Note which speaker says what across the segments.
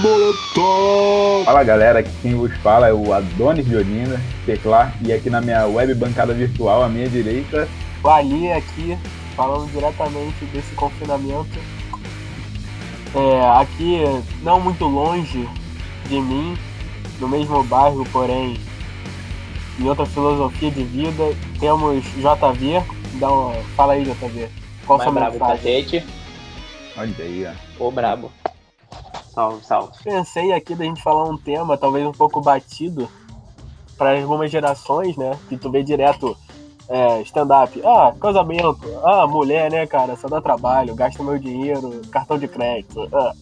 Speaker 1: Molotov! Fala galera, aqui quem vos fala é o Adonis de Olinda, Teclar, e aqui na minha web bancada virtual, à minha direita.
Speaker 2: O Ali aqui, falando diretamente desse confinamento. É, aqui, não muito longe de mim, no mesmo bairro, porém em outra filosofia de vida, temos JV. Dá uma... Fala aí, JV.
Speaker 3: Qual Mais brabo cacete.
Speaker 1: Olha aí, ó.
Speaker 3: Ô brabo. Salve, salve.
Speaker 2: Pensei aqui da gente falar um tema talvez um pouco batido para algumas gerações, né? Que tu vê direto é, stand-up. Ah, casamento. Ah, mulher, né, cara? Só dá trabalho, gasta meu dinheiro, cartão de crédito. Ah.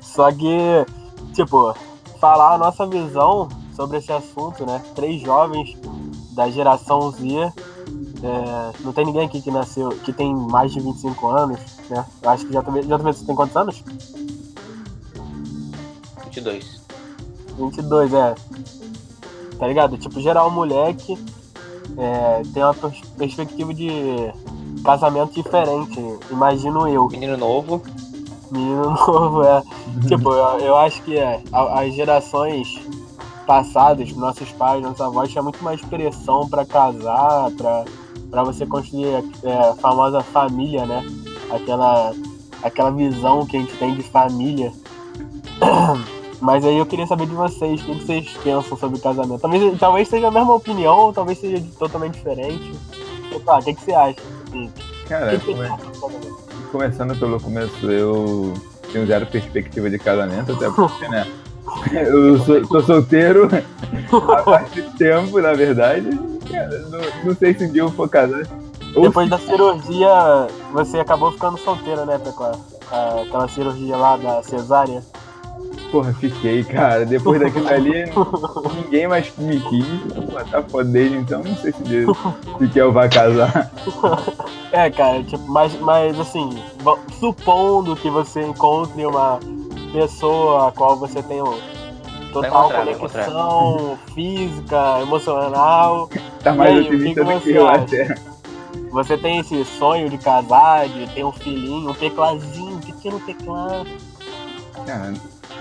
Speaker 2: Só que, tipo, falar a nossa visão sobre esse assunto, né? Três jovens da geração Z. É, não tem ninguém aqui que nasceu, que tem mais de 25 anos, né? Eu acho que já também, já também você tem quantos anos?
Speaker 3: 22.
Speaker 2: 22, é. Tá ligado? Tipo, geral moleque é, tem uma perspectiva de casamento diferente, imagino eu.
Speaker 3: Menino novo.
Speaker 2: Menino novo, é. tipo, eu, eu, acho que é, as gerações passadas, nossos pais, nossos avós, tinha muito mais pressão para casar, para você construir é, a famosa família, né? Aquela, aquela visão que a gente tem de família. Mas aí eu queria saber de vocês, o que vocês pensam sobre o casamento? Talvez, talvez seja a mesma opinião, talvez seja totalmente diferente. Opa, o que, que você acha?
Speaker 1: Cara, que come... começando pelo começo, eu tenho zero perspectiva de casamento, até porque, né? Eu sou, tô solteiro há bastante tempo, na verdade. Não, não, sei se um dia eu vou casar.
Speaker 2: Depois da cirurgia, você acabou ficando solteira, né, Pecla? Aquela cirurgia lá da cesárea.
Speaker 1: Porra, fiquei, cara. Depois daquilo ali, ninguém mais me quis. Tá foda desde então, não sei se, Deus, se quer eu vai casar.
Speaker 2: É, cara, tipo, mas, mas assim, supondo que você encontre uma pessoa a qual você tem total conexão física, emocional.
Speaker 1: Tá mais aí, otimista do que eu até.
Speaker 2: Você tem esse sonho de casar, de ter um filhinho, um teclazinho, pequeno teclado.
Speaker 1: Cara,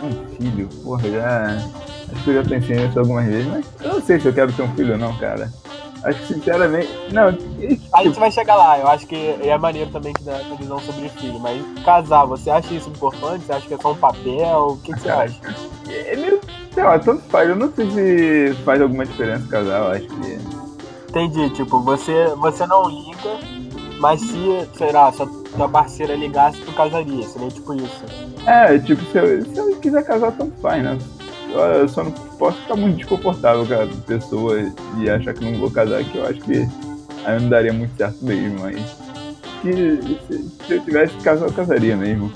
Speaker 1: um filho, porra, já. Acho que eu já pensei nisso algumas vezes, mas eu não sei se eu quero ter um filho ou não, cara. Acho que sinceramente. Não.
Speaker 2: A gente vai chegar lá, eu acho que é maneiro também que dá a visão sobre filho, mas casar, você acha isso importante? Você acha que é só um papel? O que, que você acha?
Speaker 1: É meio. Sei lá, tanto faz. Eu não sei se faz alguma diferença casar, eu acho que.
Speaker 2: Entendi, tipo, você, você não liga, mas se, sei lá, sua, sua parceira ligasse, tu casaria, seria tipo isso.
Speaker 1: É, tipo, se eu, se eu quiser casar, tanto faz, né? Eu só não posso ficar muito desconfortável com a pessoa e achar que não vou casar, que eu acho que aí não daria muito certo mesmo, mas que se, se eu tivesse casado, eu casaria mesmo.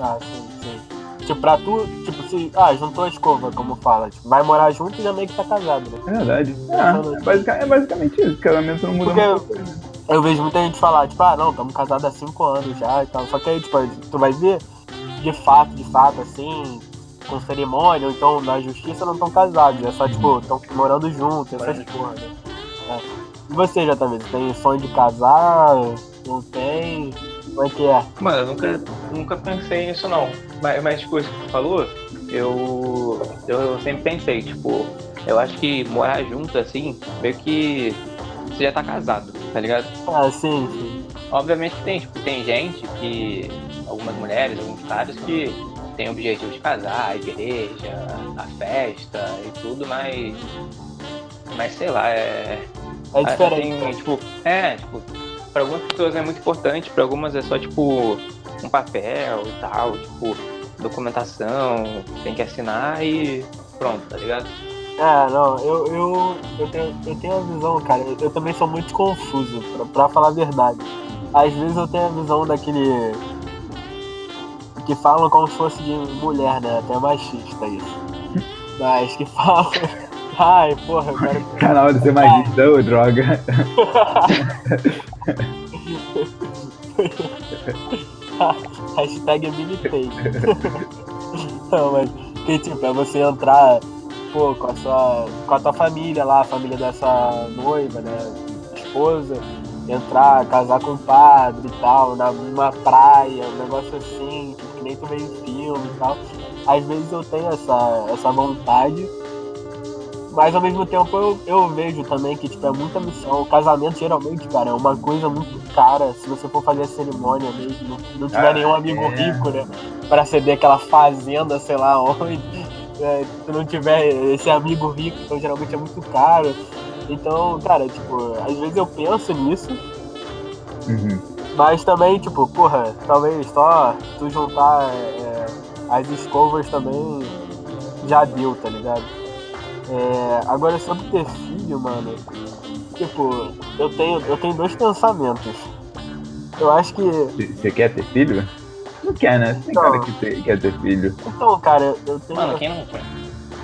Speaker 2: Ah, sim, sim. Tipo, pra tu, tipo, se. Ah, juntou a escova, como fala. Tipo, vai morar junto e já meio que tá casado, né?
Speaker 1: É verdade. É, é, basicamente, é basicamente isso. Casamento não muda
Speaker 2: Porque muito. Eu, vejo muita gente falar, tipo, ah, não, estamos casados há 5 anos já e tal. Só que aí, tipo, tu vai ver, de fato, de fato, assim, com cerimônia, ou então na justiça não estão casados, é só tipo, estão morando juntos, essas coisas. É. E você, já você tem sonho de casar? Não tem? Como é que é?
Speaker 3: Mano, eu nunca, nunca pensei nisso não. Mas, mas tipo, isso que tu falou, eu, eu sempre pensei, tipo, eu acho que morar junto, assim, meio que você já tá casado, tá ligado?
Speaker 2: Ah, sim, sim.
Speaker 3: Obviamente tem, tipo, tem gente que. Algumas mulheres, alguns caras que tem o objetivo de casar, a igreja, a festa e tudo, mas. Mas sei lá, é.
Speaker 2: É diferente. Assim,
Speaker 3: tipo, é, tipo, para algumas pessoas é muito importante, para algumas é só tipo um papel e tal, tipo, documentação, tem que assinar e pronto, tá ligado?
Speaker 2: É, não, eu, eu, eu, tenho, eu tenho a visão, cara, eu, eu também sou muito confuso, pra, pra falar a verdade. Às vezes eu tenho a visão daquele que falam como se fosse de mulher, né? Até machista isso. Mas que falam. Ai, porra, quero.
Speaker 1: Canal de ser machista, ô droga.
Speaker 2: Hashtag militei. Não, mas que tipo, é você entrar, pô, com a sua. com a tua família lá, a família dessa noiva, né? Esposa entrar, casar com um padre e tal, numa praia, um negócio assim, que nem tu vê em filme e tal. Às vezes eu tenho essa, essa vontade, mas ao mesmo tempo eu, eu vejo também que tipo, é muita missão. O casamento geralmente, cara, é uma coisa muito cara. Se você for fazer a cerimônia mesmo, não, não tiver ah, nenhum amigo é. rico, né? Pra ceder aquela fazenda, sei lá onde. É, se não tiver esse amigo rico, então geralmente é muito caro. Então, cara, tipo, às vezes eu penso nisso. Uhum. Mas também, tipo, porra, talvez só tu juntar é, as escovas também já deu, tá ligado? É, agora sobre ter filho, mano, tipo, eu tenho, eu tenho dois pensamentos. Eu acho que.
Speaker 1: Você quer ter filho? Não quer, né? Tem então, cara que ter, quer ter filho.
Speaker 2: Então, cara, eu tenho.
Speaker 3: Mano, quem não quer?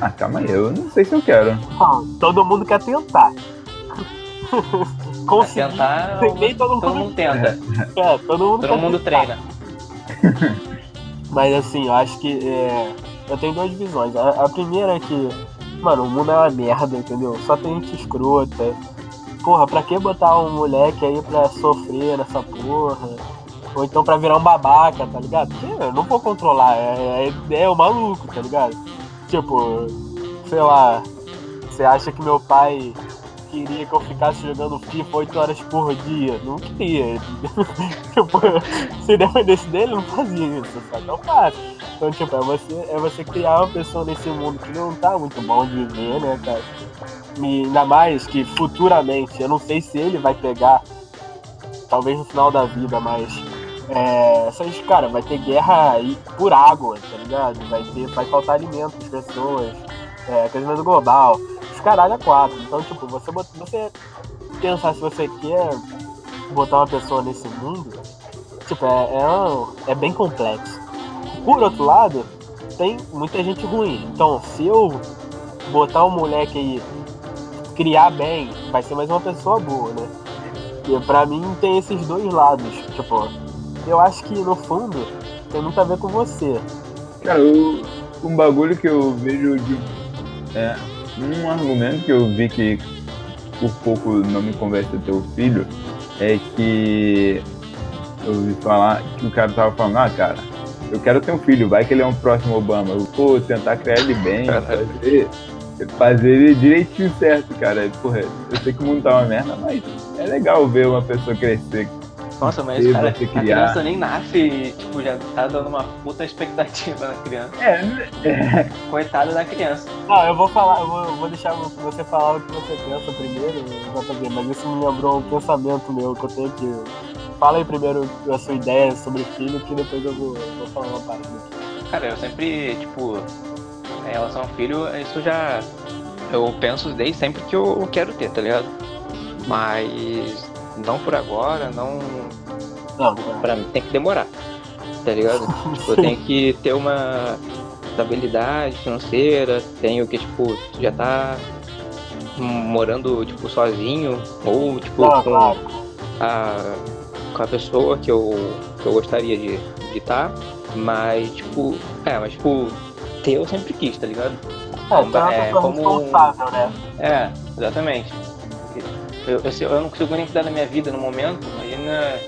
Speaker 1: Ah, calma aí, eu não sei se eu quero.
Speaker 2: Não, todo mundo quer tentar.
Speaker 3: Conseguir. Tentar, nem todo, todo mundo, tenta.
Speaker 2: É, todo mundo,
Speaker 3: todo mundo treina.
Speaker 2: Mas assim, eu acho que é, eu tenho duas visões. A, a, primeira é que, mano, o mundo é uma merda, entendeu? Só tem gente escrota. Porra, pra que botar um moleque aí pra sofrer nessa porra? Ou então pra virar um babaca, tá ligado? Porque eu não vou controlar, é, é, é o maluco, tá ligado? Tipo, sei lá, você acha que meu pai queria que eu ficasse jogando FIFA 8 horas por dia? Não queria. tipo, se dependesse dele, não fazia isso, sabe? Não faz. Então, tipo, é você, é você criar uma pessoa nesse mundo que não tá muito bom de viver, né, cara? E ainda mais que futuramente, eu não sei se ele vai pegar, talvez no final da vida, mas é, essas, cara, vai ter guerra aí por água, tá ligado? Vai, ter, vai faltar alimento para as pessoas, é, aquecimento global, os caralho a quatro. Então, tipo, você, você pensar se você quer botar uma pessoa nesse mundo, tipo, é, é, é bem complexo. Por outro lado, tem muita gente ruim. Então, se eu botar um moleque aí, criar bem, vai ser mais uma pessoa boa, né? E pra mim tem esses dois lados. Tipo, eu acho que no fundo tem muito a ver com você.
Speaker 1: Cara, o, um bagulho que eu vejo de. É, um argumento que eu vi que por pouco não me ter o filho é que eu ouvi falar que o cara tava falando, ah cara, eu quero ter um filho, vai que ele é um próximo Obama. Eu vou tentar criar ele bem, fazer, fazer ele direitinho certo, cara. Porra, eu sei que o mundo tá uma merda, mas é legal ver uma pessoa crescer
Speaker 3: nossa, mas cara, a criança nem nasce e tipo, já tá dando uma puta expectativa na criança.
Speaker 1: É, é.
Speaker 3: Coitada da criança.
Speaker 2: Não, eu vou falar, eu vou, vou deixar você falar o que você pensa primeiro, JB, mas isso me lembrou um pensamento meu que eu tenho que. Fala aí primeiro a sua ideia sobre filho, que depois eu vou, vou falar uma parada aqui.
Speaker 3: Cara, eu sempre, tipo, em relação ao filho, isso já. Eu penso desde sempre que eu quero ter, tá ligado? Mas não por agora, não. Não, pra mim tem que demorar. Tá ligado? tipo, eu tenho que ter uma estabilidade financeira, tenho que, tipo, já tá morando, tipo, sozinho, ou, tipo, não, com, claro. a, com a pessoa que eu, que eu gostaria de estar. Tá, mas, tipo, é, mas, tipo, ter eu sempre quis, tá ligado?
Speaker 2: É, então é, é como... né?
Speaker 3: É, exatamente. Eu, eu, eu, não consigo nem cuidar da minha vida no momento, imagina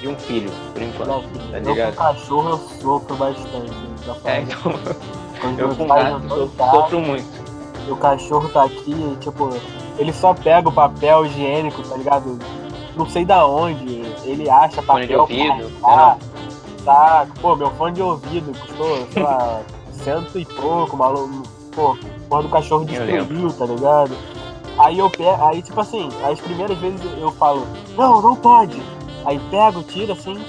Speaker 3: de um filho, por enquanto. Não, tá ligado?
Speaker 2: Eu com cachorro eu sofro bastante.
Speaker 3: É, então. eu com gato eu sofro muito.
Speaker 2: O cachorro tá aqui, tipo, ele só pega o papel higiênico, tá ligado? Não sei da onde, ele acha papel.
Speaker 3: Fone de ouvido,
Speaker 2: tá, tá, pô, meu fone de ouvido custou, sei lá, cento e pouco, maluco. Pô, porra do cachorro destruiu, tá ligado? Aí eu pego, aí tipo assim, as primeiras vezes eu falo, não, não pode. Aí pego, tiro assim,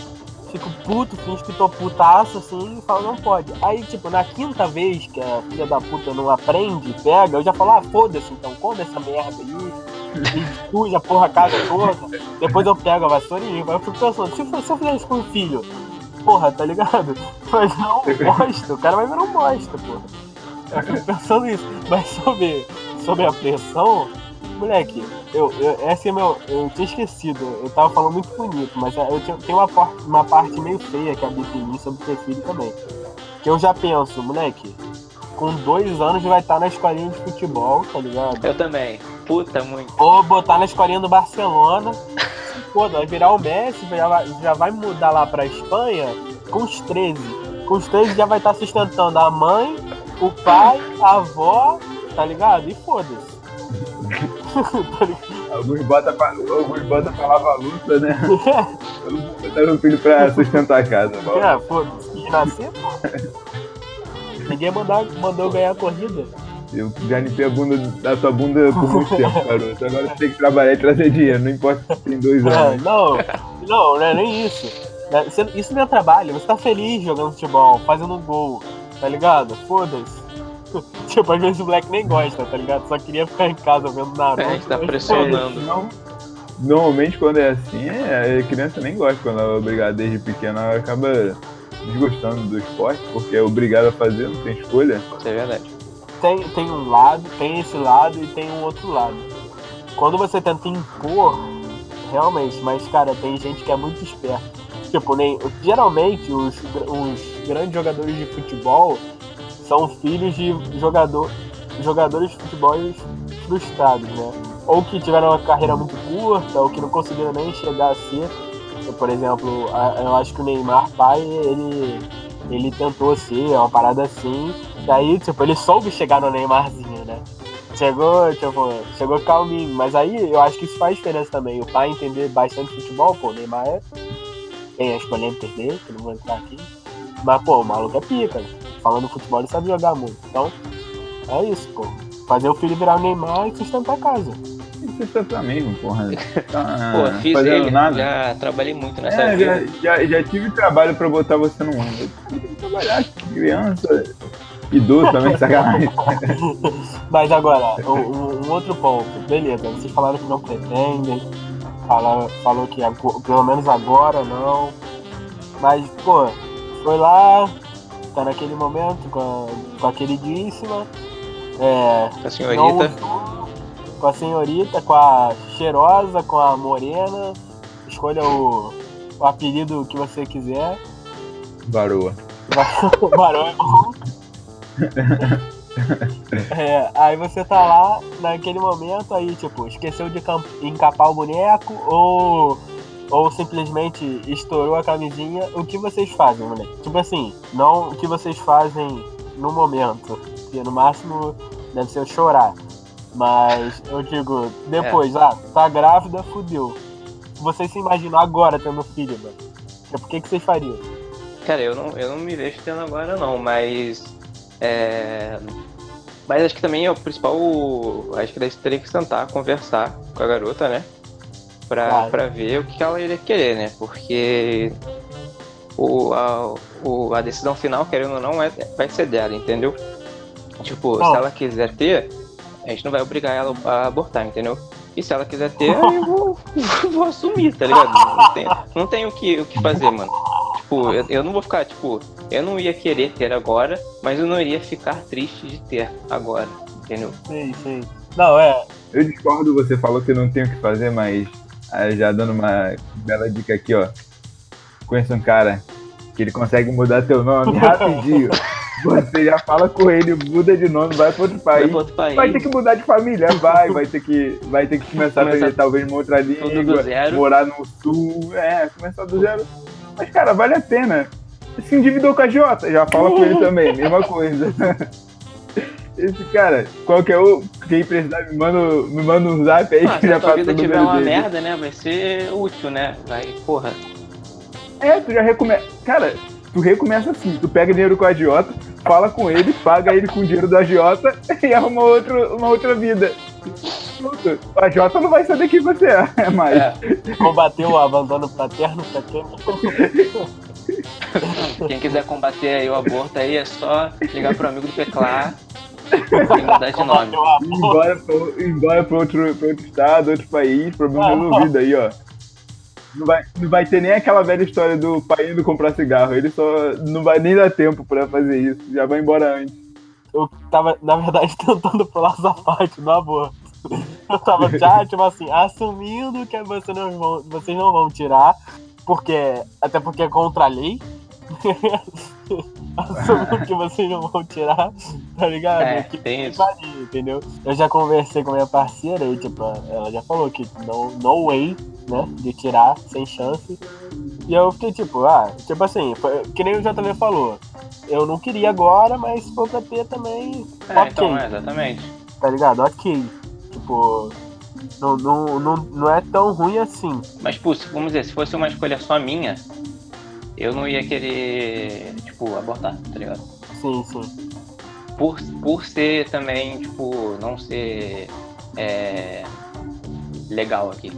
Speaker 2: fico puto, finge que tô putaço assim e falo, não pode. Aí, tipo, na quinta vez que a filha da puta não aprende, pega, eu já falo, ah, foda-se, então come essa merda aí. E a porra a casa toda. Depois eu pego a vassoura limpo. Aí eu fico pensando, se, eu, se eu fizer isso com o filho, porra, tá ligado? Virar um bosta, o cara vai virar um bosta, porra. Eu fico pensando isso. Mas sobre sobre a pressão, moleque, eu, eu, essa é meu. Eu tinha esquecido, eu tava falando muito bonito, mas eu tinha, tem uma, uma parte meio feia que habita em mim sobre ter filho também. Que eu já penso, moleque, com dois anos vai estar na escolinha de futebol, tá ligado?
Speaker 3: Eu também. Puta, muito.
Speaker 2: Ou botar na escolinha do Barcelona. Pô, vai virar o Messi, já vai, já vai mudar lá pra Espanha com os 13. os três já vai estar sustentando a mãe, o pai, a avó, tá ligado? E foda-se.
Speaker 1: Alguns botam pra, alguns bota pra lavar luta, né? Botaram um filho pra sustentar a casa.
Speaker 2: É, foda-se. E nascer, pô. Ninguém mandou, mandou ganhar a corrida.
Speaker 1: Eu já limpei a bunda da sua bunda por muito tempo, garoto. Agora você tem que trabalhar e trazer dinheiro, não importa se tem dois
Speaker 2: é,
Speaker 1: anos.
Speaker 2: não, não, não é nem isso. É, isso não é trabalho, você tá feliz jogando futebol, fazendo um gol, tá ligado? Foda-se. tipo, às vezes o Black nem gosta, tá ligado? Só queria ficar em casa vendo Naruto. É,
Speaker 3: a gente tá pressionando. Não,
Speaker 1: normalmente quando é assim, a criança nem gosta quando ela é obrigada desde pequena, ela acaba desgostando do esporte, porque é obrigada a fazer, não tem escolha.
Speaker 3: Isso é verdade
Speaker 2: tem, tem um lado, tem esse lado e tem um outro lado. Quando você tenta impor, realmente, mas cara, tem gente que é muito esperta. Tipo, nem, geralmente os, os grandes jogadores de futebol são filhos de jogador, jogadores de futebol frustrados, né? Ou que tiveram uma carreira muito curta, ou que não conseguiram nem chegar a ser. Por exemplo, eu acho que o Neymar pai, ele, ele tentou ser uma parada assim, Daí, tipo, ele soube chegar no Neymarzinho, né? Chegou, tipo, chegou calminho. Mas aí eu acho que isso faz diferença também. O pai entender bastante futebol, pô, o Neymar é. Tem as polêmicas dele, que não vou entrar aqui. Mas, pô, o maluco é pica. Né? Falando futebol, ele sabe jogar muito. Então, é isso, pô. Fazer o filho virar o Neymar e sustentar a casa.
Speaker 1: Sustentar mesmo, porra.
Speaker 3: Tá, pô, fiz ele, nada. já trabalhei muito nessa é,
Speaker 1: vida. Já, já, já tive trabalho pra botar você no mundo. Eu tive que trabalhar, criança Idoso também, sacanagem.
Speaker 2: Mas agora, um, um, outro ponto. Beleza, vocês falaram que não pretendem. Falaram, falou que pelo menos agora não. Mas, pô, foi lá, tá naquele momento com a, com a queridíssima. É,
Speaker 3: com a senhorita.
Speaker 2: com a senhorita, com a cheirosa, com a morena. Escolha o, o apelido que você quiser. É bom. é, aí você tá lá naquele momento aí, tipo, esqueceu de encapar o boneco ou, ou simplesmente estourou a camisinha. O que vocês fazem, moleque? Tipo assim, não o que vocês fazem no momento. Que no máximo deve ser chorar. Mas eu digo, depois, é. ah, tá grávida, fudeu. Vocês se imaginam agora tendo filho, mano? Por que, que vocês fariam?
Speaker 3: Cara, eu não, eu não me vejo tendo agora não, mas é... Mas acho que também é o principal. Acho que daí você teria que sentar, conversar com a garota, né? Pra, claro. pra ver o que ela iria querer, né? Porque o, a, o, a decisão final, querendo ou não, é, vai ser dela, entendeu? Tipo, oh. se ela quiser ter, a gente não vai obrigar ela a abortar, entendeu? E se ela quiser ter, eu vou, vou assumir, tá ligado? Não tem, não tem o, que, o que fazer, mano. Tipo, eu, eu não vou ficar, tipo, eu não ia querer ter agora, mas eu não iria ficar triste de ter agora, entendeu?
Speaker 2: Sim, sim. Não, é.
Speaker 1: Eu discordo, você falou que não tem o que fazer, mas ah, já dando uma bela dica aqui, ó. Conheço um cara que ele consegue mudar teu nome rapidinho. Você já fala com ele, muda de nome, vai para outro país. Vai, outro país. vai ter que mudar de família, vai, vai ter que, vai ter que começar, começar a talvez uma outra língua, morar no sul, é, começar do zero. Mas, cara, vale a pena. Se endividou com a Jota, já fala com ele também, mesma coisa. Esse cara, qualquer um, quem precisar, me manda, me manda um zap aí ah, que já o número
Speaker 3: Se a tiver uma dele. merda, né, vai ser útil, né? Vai, porra.
Speaker 1: É, tu já recomeça. Cara, tu recomeça assim, tu pega dinheiro com a agiota, fala com ele, paga ele com o dinheiro da agiota e arruma outro, uma outra vida. A agiota não vai saber quem você é mais. É,
Speaker 2: combater o abandono paterno pra quem?
Speaker 3: Quem quiser combater aí o aborto aí é só ligar pro amigo do Peclar mudar de nome.
Speaker 1: embora, pro, embora pro outro, pro outro estado, outro país, problema resolvido aí, ó. Não vai, não vai ter nem aquela velha história do pai indo comprar cigarro. Ele só não vai nem dar tempo pra fazer isso. Já vai embora antes.
Speaker 2: Eu tava, na verdade, tentando pular essa parte do aborto. Eu tava já, tipo assim, assumindo que vocês não vão, vocês não vão tirar, porque. Até porque é contra a lei. Assumindo que vocês não vão tirar, tá ligado?
Speaker 3: É, que tem isso.
Speaker 2: entendeu? Eu já conversei com minha parceira e, tipo, ela já falou que no, no way, né, de tirar, sem chance. E eu fiquei tipo, ah, tipo assim, que nem o JV falou. eu não queria agora, mas se for pra ter também,
Speaker 3: É,
Speaker 2: ok,
Speaker 3: então, é, exatamente.
Speaker 2: tá ligado? Ok. Tipo, não, não, não, não é tão ruim assim.
Speaker 3: Mas, se- vamos dizer, se fosse uma escolha só minha, eu não ia querer, tipo, abortar, tá ligado?
Speaker 2: Sim, sim.
Speaker 3: Por, por ser também, tipo, não ser é, legal aqui.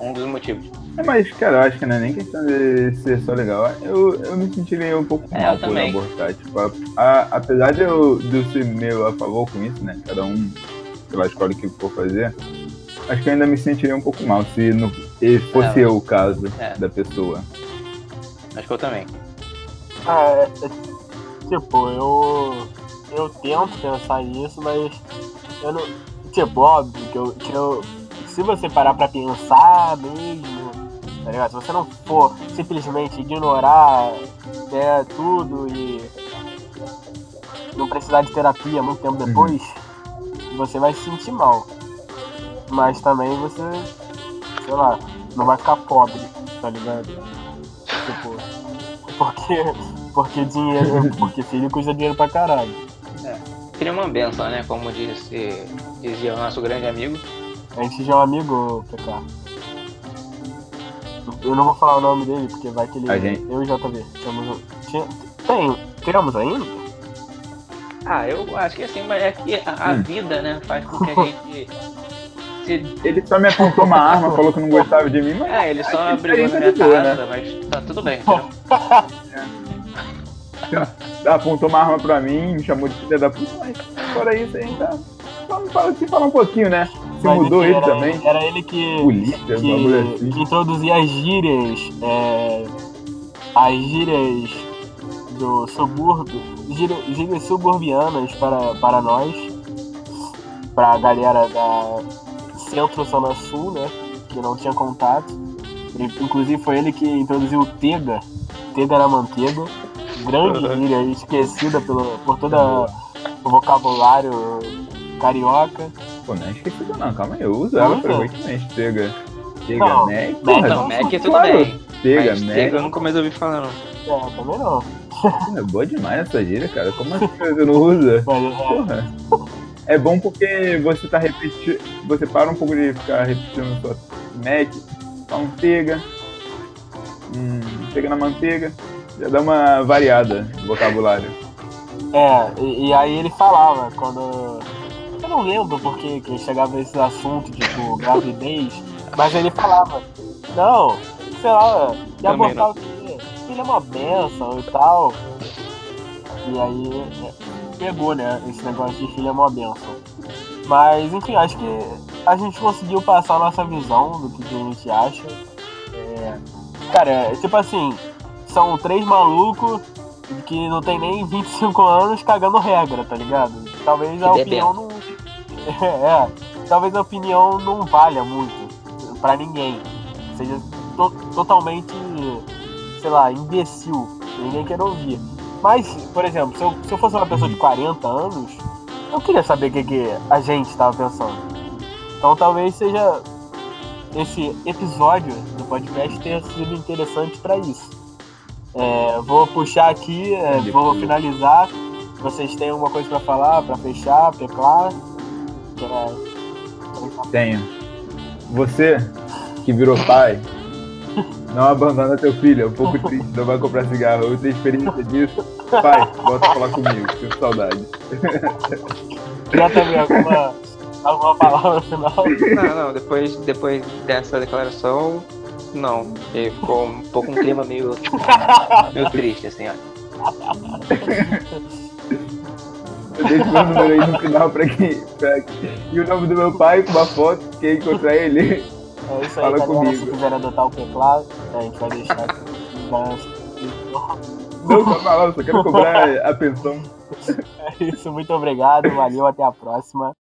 Speaker 3: Um dos motivos.
Speaker 1: É, mas, cara, eu acho que não é nem questão de ser só legal. Eu, eu me sentiria um pouco
Speaker 3: É,
Speaker 1: mal
Speaker 3: eu
Speaker 1: por
Speaker 3: também.
Speaker 1: abortar. Tipo, a- a- apesar de eu, de eu ser meio a favor com isso, né? Cada um, escolhe o que for fazer. Acho que eu ainda me sentiria um pouco mal se não, se fosse
Speaker 3: É,
Speaker 1: eu o caso
Speaker 3: é.
Speaker 1: da pessoa.
Speaker 3: Acho que eu também.
Speaker 2: Ah, é, é, tipo, eu. Eu tento pensar nisso, mas eu não. Tipo, óbvio que eu, que eu. Se você parar pra pensar mesmo, tá ligado? Se você não for simplesmente ignorar né, tudo e não precisar de terapia muito tempo depois, você vai se sentir mal. Mas também você, sei lá, não vai ficar pobre, tá ligado? Tipo, porque, porque dinheiro, porque filho custa dinheiro pra caralho.
Speaker 3: Seria uma benção, né? Como disse, dizia o nosso grande amigo.
Speaker 2: A gente já é um amigo, PK. Eu não vou falar o nome dele, porque vai que ele.
Speaker 1: A gente-
Speaker 2: Eu e JV. Temos, tem, temos ainda?
Speaker 3: Ah, eu acho que assim, mas é que a,
Speaker 1: Hum.
Speaker 3: vida, né, faz com que a gente. Se,
Speaker 1: Ele só me apontou uma arma, falou que não gostava de mim, mas.
Speaker 3: é, ele só
Speaker 1: isso
Speaker 3: na minha
Speaker 1: boa,
Speaker 3: casa, mas tá tudo bem?
Speaker 1: apontou uma arma pra mim, me chamou de filha da puta, mas fora isso aí tá. Só me fala, se fala um pouquinho, né? Se
Speaker 2: Mas
Speaker 1: mudou ele
Speaker 2: era,
Speaker 1: também.
Speaker 2: Era ele que.
Speaker 1: Polícia, bagulho assim.
Speaker 2: que, que introduzia as gírias, é, as gírias do subúrbio, gírias, gírias suburbianas para, para nós, para a galera da Centro-Zona Sul, né, que não tinha contato. Inclusive foi ele que introduziu o Tega, Tega na manteiga, grande gíria esquecida pelo, por todo o vocabulário carioca.
Speaker 1: Pô, não é esquecido não, calma aí, eu uso ela
Speaker 2: Usa?
Speaker 1: frequentemente. Pega. Pega,
Speaker 2: Não,
Speaker 1: Mac. Porra,
Speaker 3: Então, Mac é tudo
Speaker 1: claro.
Speaker 3: bem.
Speaker 1: Pega,
Speaker 3: mas
Speaker 1: Mac.
Speaker 3: Tega eu nunca mais ouvi falar, não.
Speaker 2: É, também não.
Speaker 1: É boa demais essa gíria, cara. Como assim você não usa?
Speaker 2: É,
Speaker 1: Porra. É bom porque você tá repetindo. Você para um pouco de ficar repetindo sua Mac, manteiga. Hum, pega na manteiga. Já dá uma variada no vocabulário.
Speaker 2: É, e, e aí ele falava, quando. Eu não lembro porque que chegava esse assunto, tipo, gravidez, mas ele falava, não, sei lá, de abortar o quê? Filho é uma benção e tal. E aí é, pegou, né, esse negócio de filho é uma benção. Mas, enfim, acho que a gente conseguiu passar a nossa visão do que, que a gente acha. É, cara, é, tipo assim, são três malucos que não tem nem 25 anos cagando regra, tá ligado? Talvez a opinião não. É, talvez a opinião não valha muito pra ninguém. Seja to- totalmente, sei lá, imbecil. Ninguém quer ouvir. Mas, por exemplo, se eu, se eu fosse uma pessoa de 40 anos, eu queria saber o que, que a gente tava pensando. Então talvez seja esse episódio do podcast tenha sido interessante pra isso. É, vou puxar aqui, é, vou finalizar. Vocês têm alguma coisa pra falar, pra fechar, teclar? É,
Speaker 1: Tenho. Você que virou pai, não abandona teu filho, é um pouco triste, não vai comprar cigarro. Eu tenho experiência disso. Pai, volta a falar comigo, sinto saudade.
Speaker 2: já também alguma, alguma palavra final?
Speaker 3: Não, não, depois, depois dessa declaração, não. E Ficou um pouco um clima meio, meio triste, assim, ó.
Speaker 1: Eu deixo meu número aí no final pra quem. Pra... E o nome do meu pai com uma foto, quem encontrar ele.
Speaker 2: É isso aí,
Speaker 1: Fala
Speaker 2: galera.
Speaker 1: comigo.
Speaker 2: Se quiser adotar o teclado, a gente vai deixar
Speaker 1: Não, calma lá, eu só quero cobrar a pensão.
Speaker 2: É isso, muito obrigado, valeu, até a próxima.